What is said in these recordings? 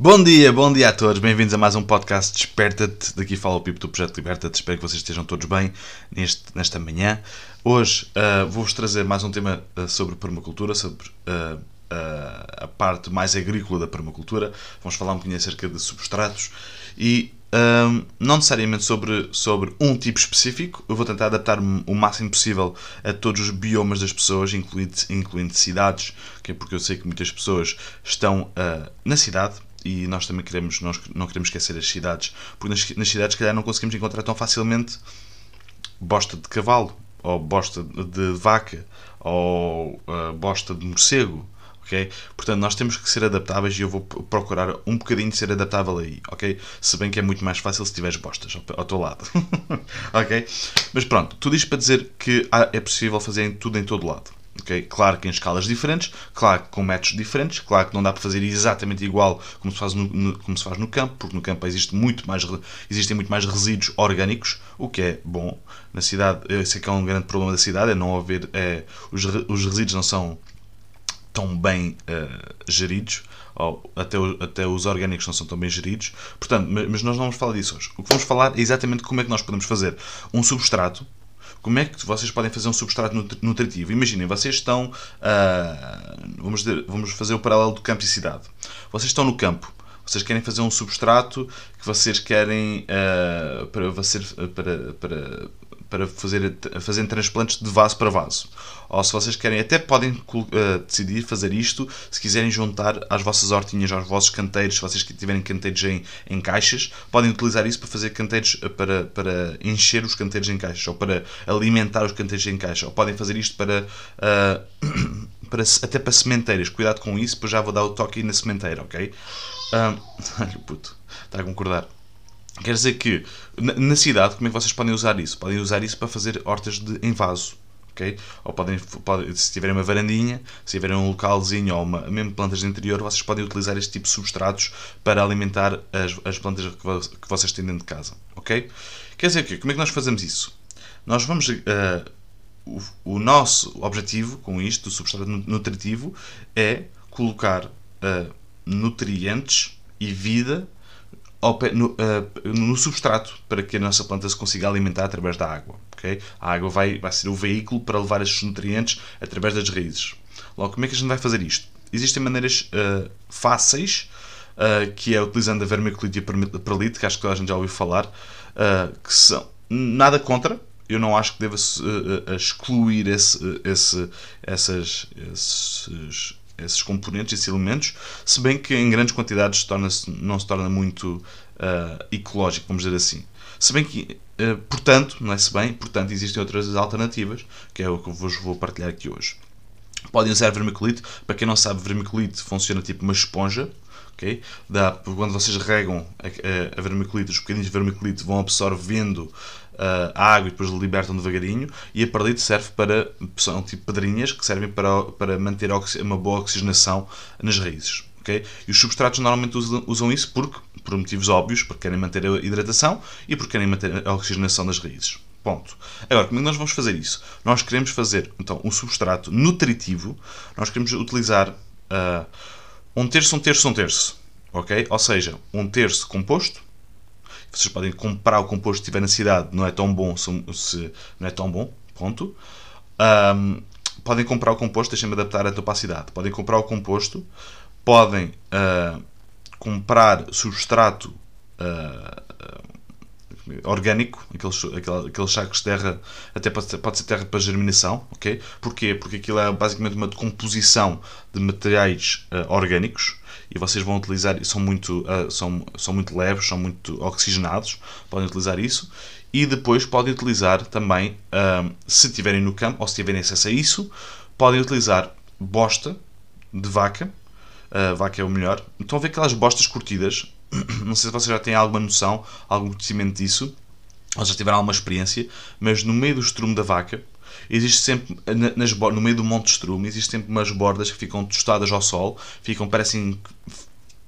Bom dia, bom dia a todos, bem-vindos a mais um podcast Desperta-te. Daqui fala o Pipo do Projeto Liberta-te. Espero que vocês estejam todos bem neste, nesta manhã. Hoje uh, vou-vos trazer mais um tema uh, sobre permacultura, sobre uh, a parte mais agrícola da permacultura. Vamos falar um bocadinho acerca de substratos e não necessariamente sobre, sobre um tipo específico. Eu vou tentar adaptar-me o máximo possível a todos os biomas das pessoas, incluindo, incluindo cidades, okay? porque eu sei que muitas pessoas estão na cidade e nós também queremos, nós não queremos esquecer as cidades, porque nas, nas cidades, se calhar, não conseguimos encontrar tão facilmente bosta de cavalo, ou bosta de vaca, ou uh, bosta de morcego. Okay? Portanto, nós temos que ser adaptáveis e eu vou procurar um bocadinho de ser adaptável aí, ok? Se bem que é muito mais fácil se tiveres bostas ao, ao teu lado, ok? Mas pronto, tudo isto para dizer que é possível fazer tudo em todo lado. Okay? Claro que em escalas diferentes, claro que com métodos diferentes, claro que não dá para fazer exatamente igual como se faz no, no, como se faz no campo, porque no campo existe muito mais, existem muito mais resíduos orgânicos, o que é bom. Na cidade, eu sei que é um grande problema da cidade, é não haver. É, os, os resíduos não são tão bem uh, geridos, ou até, até os orgânicos não são tão bem geridos. Portanto, mas nós não vamos falar disso hoje. O que vamos falar é exatamente como é que nós podemos fazer um substrato como é que vocês podem fazer um substrato nutritivo? Imaginem, vocês estão. Uh, vamos, dizer, vamos fazer o paralelo do campo e cidade. Vocês estão no campo. Vocês querem fazer um substrato que vocês querem uh, para, para, para, para fazer, fazer transplantes de vaso para vaso. Ou se vocês querem, até podem uh, decidir fazer isto se quiserem juntar às vossas hortinhas, aos vossos canteiros, se vocês tiverem canteiros em, em caixas, podem utilizar isso para fazer canteiros, eh, para, para encher os canteiros em caixas, ou para alimentar os canteiros em caixa, ou podem fazer isto para, uh, para até para sementeiras. Cuidado com isso, pois já vou dar o toque na sementeira, ok? Olha o puto, está a concordar. Quer dizer que na cidade, como é que vocês podem usar isso? Podem usar isso para fazer hortas de, em vaso. Okay? Ou podem, podem, se tiverem uma varandinha, se tiverem um localzinho ou uma, mesmo plantas de interior, vocês podem utilizar este tipo de substratos para alimentar as, as plantas que, que vocês têm dentro de casa. Ok? Quer dizer que, como é que nós fazemos isso? Nós vamos. Uh, o, o, nosso objetivo com isto, do substrato nutritivo, é colocar uh, nutrientes e vida no, uh, no, substrato para que a nossa planta se consiga alimentar através da água. Okay? A água vai, vai ser o veículo para levar estes nutrientes através das raízes. Logo, como é que a gente vai fazer isto? Existem maneiras uh, fáceis, uh, que é utilizando a vermiculite e a perlite, que acho que a gente já ouviu falar, que são nada contra, eu não acho que deva uh, excluir esse, esse, essas, esses esses componentes, esses elementos, se bem que em grandes quantidades torna não se torna muito uh, ecológico, vamos dizer assim. Se bem que, uh, portanto, não é se bem, portanto, existem outras alternativas, que é o que eu vos vou partilhar aqui hoje. Podem usar vermiculite, para quem não sabe, vermiculite funciona tipo uma esponja, Okay? Dá, quando vocês regam a, a, a vermiculite, os de vermiculite vão absorvendo uh, a água e depois libertam devagarinho. E a perlite serve para. são tipo pedrinhas que servem para, para manter uma boa oxigenação nas raízes. Okay? E os substratos normalmente usam, usam isso porque, por motivos óbvios, porque querem manter a hidratação e porque querem manter a oxigenação das raízes. Ponto. Agora, como é que nós vamos fazer isso? Nós queremos fazer então um substrato nutritivo, nós queremos utilizar uh, um terço, um terço, um terço. Ok? Ou seja, um terço composto vocês podem comprar o composto que tiver na cidade, não é tão bom se, se não é tão bom, ponto. Um, podem comprar o composto, deixem-me adaptar a tua cidade. Podem comprar o composto, podem uh, comprar substrato uh, orgânico, aqueles, aqueles sacos de terra, até pode ser, pode ser terra para germinação, ok? Porquê? Porque aquilo é basicamente uma decomposição de materiais uh, orgânicos e vocês vão utilizar, são muito, uh, são, são muito leves, são muito oxigenados, podem utilizar isso. E depois podem utilizar também, uh, se tiverem no campo ou se tiverem acesso a isso, podem utilizar bosta de vaca. Vaca é o melhor. Estão a ver aquelas bostas curtidas? Não sei se vocês já têm alguma noção, algum conhecimento disso, ou já tiveram alguma experiência, mas no meio do estrume da vaca, existe sempre, nas, no meio do monte de estrume, existe sempre umas bordas que ficam tostadas ao sol, ficam, parecem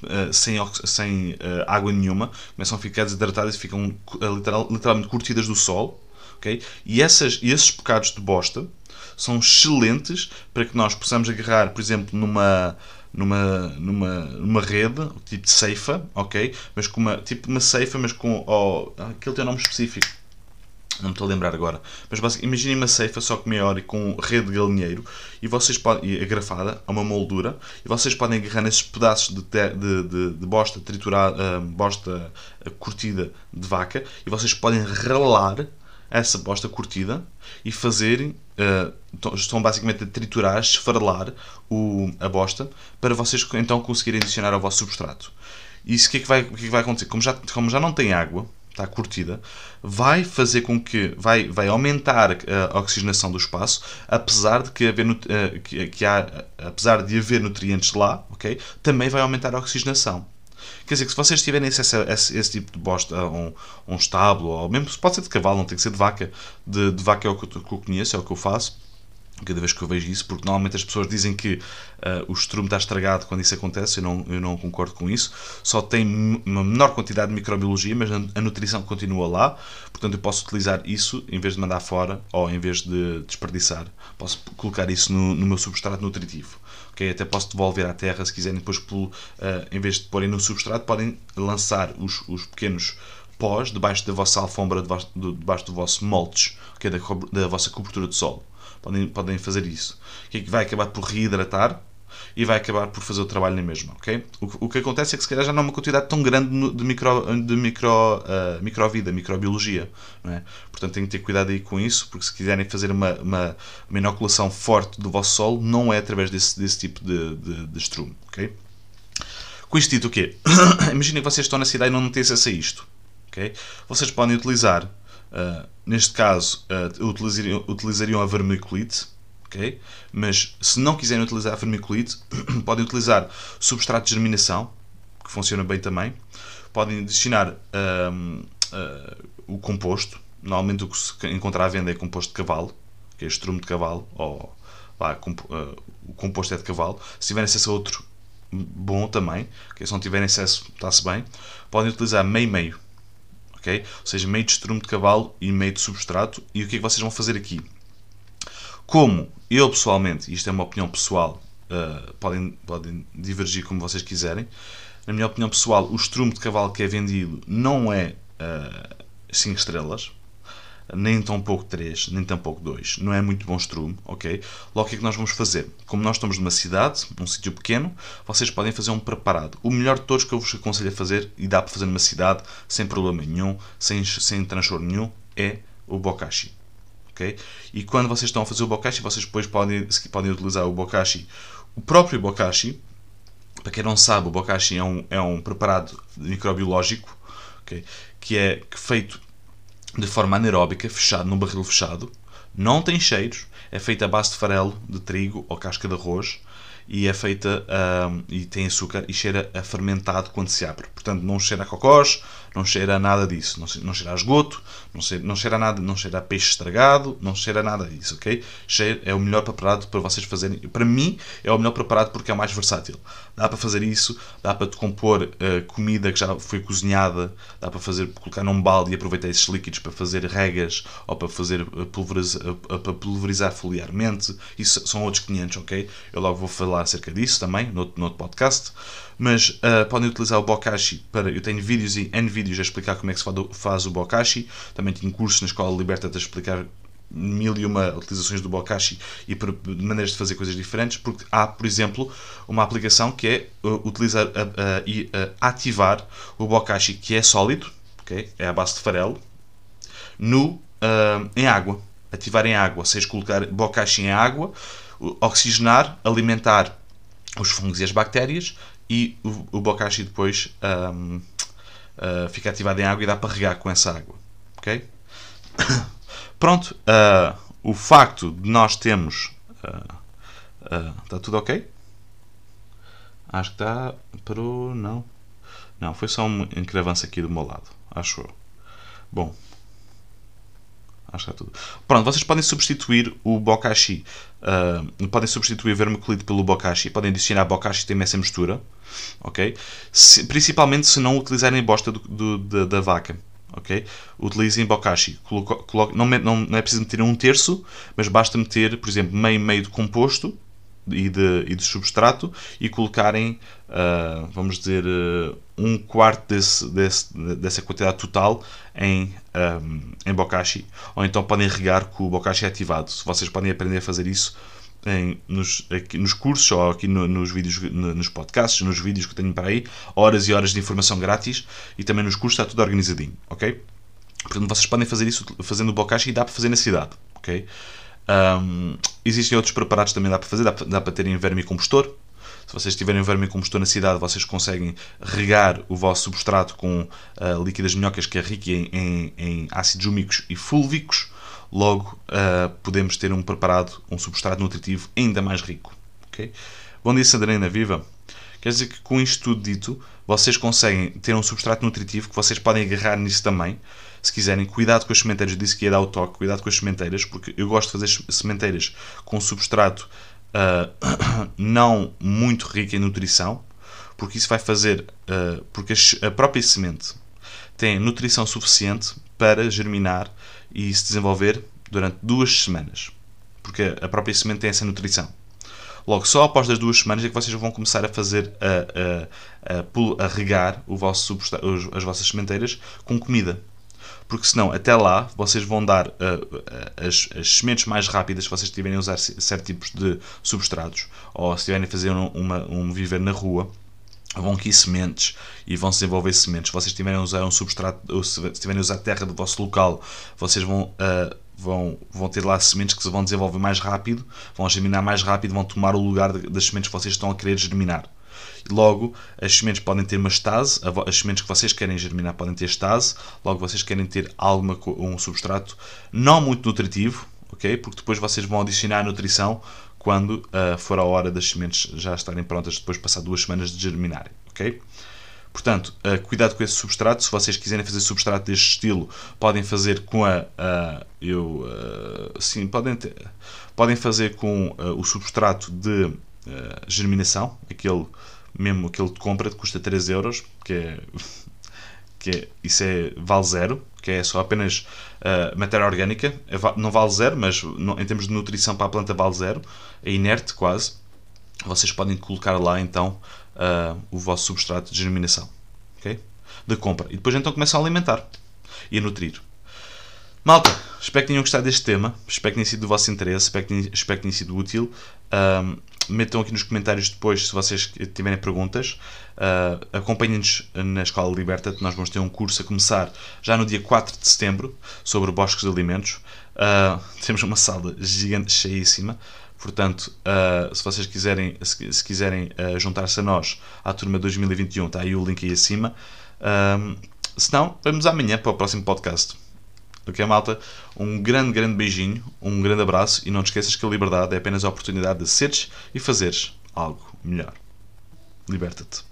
Uh, sem, sem uh, água nenhuma, começam a ficar desidratadas e ficam uh, literal, literalmente curtidas do sol. Okay? E, essas, esses bocados de bosta são excelentes para que nós possamos agarrar, por exemplo, numa, numa, numa, numa rede, tipo de ceifa, ok? Mas com uma, tipo uma ceifa, mas com. Oh, aquele tem um nome específico. Não me estou a lembrar agora. Mas imaginem uma ceifa só que maior e com rede de galinheiro e vocês podem, e agrafada a uma moldura e vocês podem agarrar nesses pedaços de, te, de, de, de, bosta triturada, uh, bosta curtida de vaca e vocês podem ralar essa bosta curtida e fazerem, uh, estão basicamente a triturar, esfarelar o, a bosta para vocês então conseguirem adicionar ao vosso substrato. Isso o que, é que, vai, que, é que vai acontecer? Como já, como já não tem água, está curtida, vai fazer com que vai, vai aumentar a oxigenação do espaço, apesar de que, haver, uh, que, que há, apesar de haver nutrientes lá, ok? Também vai aumentar a oxigenação. Quer dizer que se vocês tiverem a esse, esse tipo de bosta, um, um estábulo, ou mesmo pode ser de cavalo, não tem que ser de vaca, de, de vaca é o que eu, que eu conheço, é o que eu faço, cada vez que eu vejo isso, porque normalmente as pessoas dizem que uh, o estrume está estragado quando isso acontece, eu não, eu não concordo com isso, só tem uma menor quantidade de microbiologia, mas a, nutrição continua lá, portanto eu posso utilizar isso em vez de mandar fora ou em vez de desperdiçar, posso colocar isso no, no meu substrato nutritivo. Okay? Até posso devolver à terra se quiserem, depois uh, em vez de porem no substrato, podem lançar os, os pequenos pós debaixo da vossa alfombra, debaixo do, debaixo do vosso moldes, okay? da, da vossa cobertura de solo podem, podem fazer isso. Que vai acabar por reidratar e vai acabar por fazer o trabalho na mesma, ok? O, o que acontece é que se calhar já não há uma quantidade tão grande de micro, de micro, uh, microvida, microbiologia, não é? Portanto, têm que ter cuidado aí com isso, porque se quiserem fazer uma, uma, uma inoculação forte do vosso solo, não é através desse, desse tipo de, de, de estrume, ok? Com isto dito, o quê? Imaginem que vocês estão na cidade e não têm acesso a isto, ok? Vocês podem utilizar Uh, neste caso, uh, utilizariam, utilizariam a vermiculite, okay? mas se não quiserem utilizar a vermiculite, podem utilizar substrato de germinação, que funciona bem também. Podem adicionar uh, o composto. Normalmente o que se encontra à venda é composto de cavalo, que é estrume de cavalo, ou comp o composto é de cavalo. Se tiverem acesso a outro, bom também. Okay? Se não tiverem acesso, está-se bem. Podem utilizar meio-meio ok? Ou seja, meio de estrume de cavalo e meio de substrato. E o que é que vocês vão fazer aqui? Como eu pessoalmente, isto é uma opinião pessoal, uh, podem, podem divergir como vocês quiserem, na minha opinião pessoal, o estrume de cavalo que é vendido não é 5 uh, estrelas, nem tão pouco 3, nem tão pouco 2. Não é muito bom estrume, ok? Logo, o que é que nós vamos fazer? Como nós estamos numa cidade, num sítio pequeno, vocês podem fazer um preparado. O melhor de todos que eu vos aconselho a fazer, e dá para fazer numa cidade, sem problema nenhum, sem, sem transtorno nenhum, é o bokashi. E quando vocês estão a fazer o bokashi, vocês depois podem, podem utilizar o bokashi, o próprio bokashi. Para quem não sabe, o bokashi é um, é um preparado microbiológico okay? que é feito de forma anaeróbica, fechado num barril fechado, não tem cheiros, é feita a base de farelo de trigo ou casca de arroz e é feita um, e tem açúcar e cheira a fermentado quando se abre. Portanto, não cheira a cocós, não cheira a nada disso, não, não cheira a esgoto, não cheira, não cheira a nada, não cheira a peixe estragado, não cheira a nada disso, ok? Cheira, é o melhor preparado para vocês fazerem. Para mim, é o melhor preparado porque é o mais versátil. Dá para fazer isso, dá para compor uh, comida que já foi cozinhada, dá para fazer, colocar num balde e aproveitar esses líquidos para fazer regas ou para fazer uh, pulverizar, para pulverizar foliarmente. Isso são outros 500, ok? Eu logo vou falar acerca disso também, no no outro podcast. Mas uh, podem utilizar o Bokashi para. Eu tenho vídeos e N vídeos a explicar como é que se faz o Bokashi. Também tenho cursos na Escola Liberta a explicar mil e uma utilizações do Bokashi e de maneiras de fazer coisas diferentes, porque há, por exemplo, uma aplicação que é uh, utilizar e uh, uh, ativar o Bokashi que é sólido, okay? é a base de farelo, no, em água. Ativar em água, ou seja, colocar Bokashi em água, oxigenar, alimentar os fungos e as bactérias e o, o bokashi depois um, uh, fica ativado em água e dá para regar com essa água. Ok? Pronto, uh, o facto de nós termos. está uh, tudo ok? Acho que está. Parou. Não. Não, foi só um encravanço aqui do meu lado. Acho eu. Bom. Acho que está tudo. Pronto, vocês podem substituir o bokashi. Uh, podem substituir o vermiculite pelo bokashi. Podem adicionar bokashi tem essa mistura. Ok? Se, principalmente se não utilizarem bosta do, do, da, da, vaca. Ok? Utilizem bokashi. Coloco, coloco, não, não, não é preciso meter um terço, mas basta meter, por exemplo, meio meio de composto. e de, e de substrato e colocarem, uh, vamos dizer, uh, um quarto desse, desse, dessa quantidade total em, um, em Bokashi. Ou então podem regar com o Bokashi ativado. Vocês podem aprender a fazer isso em, nos, aqui, nos cursos ou aqui no, nos vídeos, no, nos podcasts, nos vídeos que tenho para aí, horas e horas de informação grátis e também nos cursos está tudo organizadinho, ok? Portanto, vocês podem fazer isso fazendo o bokashi e dá para fazer na cidade, ok? Um, existem outros preparados também dá para fazer, dá, dá para terem vermicompostor. Se vocês tiverem vermicompostor na cidade, vocês conseguem regar o vosso substrato com uh, líquidas minhocas que é rico em, em, em ácidos úmicos e fúlvicos Logo, uh, podemos ter um preparado, um substrato nutritivo ainda mais rico. Okay? Bom dia, Sandrina Viva! Quer dizer que com isto tudo dito, vocês conseguem ter um substrato nutritivo que vocês podem agarrar nisso também. Se quiserem, cuidado com as sementeiras. Eu disse que ia dar o toque, cuidado com as sementeiras, porque eu gosto de fazer sementeiras com substrato uh, não muito rico em nutrição, porque isso vai fazer. Uh, porque a própria semente tem nutrição suficiente para germinar e se desenvolver durante duas semanas. Porque a própria semente tem essa nutrição. Logo, só após as duas semanas é que vocês vão começar a fazer a, a, a, a regar vosso as vossas sementeiras com comida. Porque senão, até lá, vocês vão dar uh, as, as, sementes mais rápidas se vocês estiverem a usar certos tipos de substratos ou se estiverem a fazer um, uma, um viver na rua vão aqui sementes e vão se desenvolver sementes. Se vocês estiverem a usar um substrato, ou se estiverem a usar terra do vosso local, vocês vão, uh, vão, vão ter lá sementes que se vão desenvolver mais rápido, vão germinar mais rápido, vão tomar o lugar das sementes que vocês estão a querer germinar. Logo, as sementes podem ter uma estase, as sementes que vocês querem germinar podem ter estase, logo vocês querem ter alguma, um substrato não muito nutritivo, ok? Porque depois vocês vão adicionar nutrição quando uh, for a hora das sementes já estarem prontas depois de passar duas semanas de germinarem, ok? Portanto, uh, cuidado com esse substrato. Se vocês quiserem fazer substrato deste estilo, podem fazer com a. Uh, eu, sim, podem, ter, podem fazer com o substrato de germinação, aquele mesmo aquele de compra que custa 3 euros, que é, que é, isso é vale zero, que é só apenas uh, matéria orgânica, é não vale zero, mas em termos de nutrição para a planta vale zero, é inerte quase. Vocês podem colocar lá então uh, o vosso substrato de germinação, ok? De compra. E depois então começam a alimentar e a nutrir. Malta, espero que tenham gostado deste tema, espero que tenha sido do vosso interesse, espero que tenha, espero que tenha sido útil. Um, metam aqui nos comentários depois se vocês tiverem perguntas. Uh, Acompanhem-nos na Escola Liberta, nós vamos ter um curso a começar já no dia 4 de setembro sobre bosques de alimentos. Uh, temos uma sala gigante, cheíssima. Portanto, uh, se vocês quiserem, se, se quiserem uh, juntar-se a nós à turma 2021, está aí o link aí acima. Uh, se não, vemos amanhã para o próximo podcast. Ok, malta? Um grande, grande beijinho, um grande abraço e não te esqueças que a liberdade é apenas a oportunidade de seres e fazeres algo melhor. Liberta-te.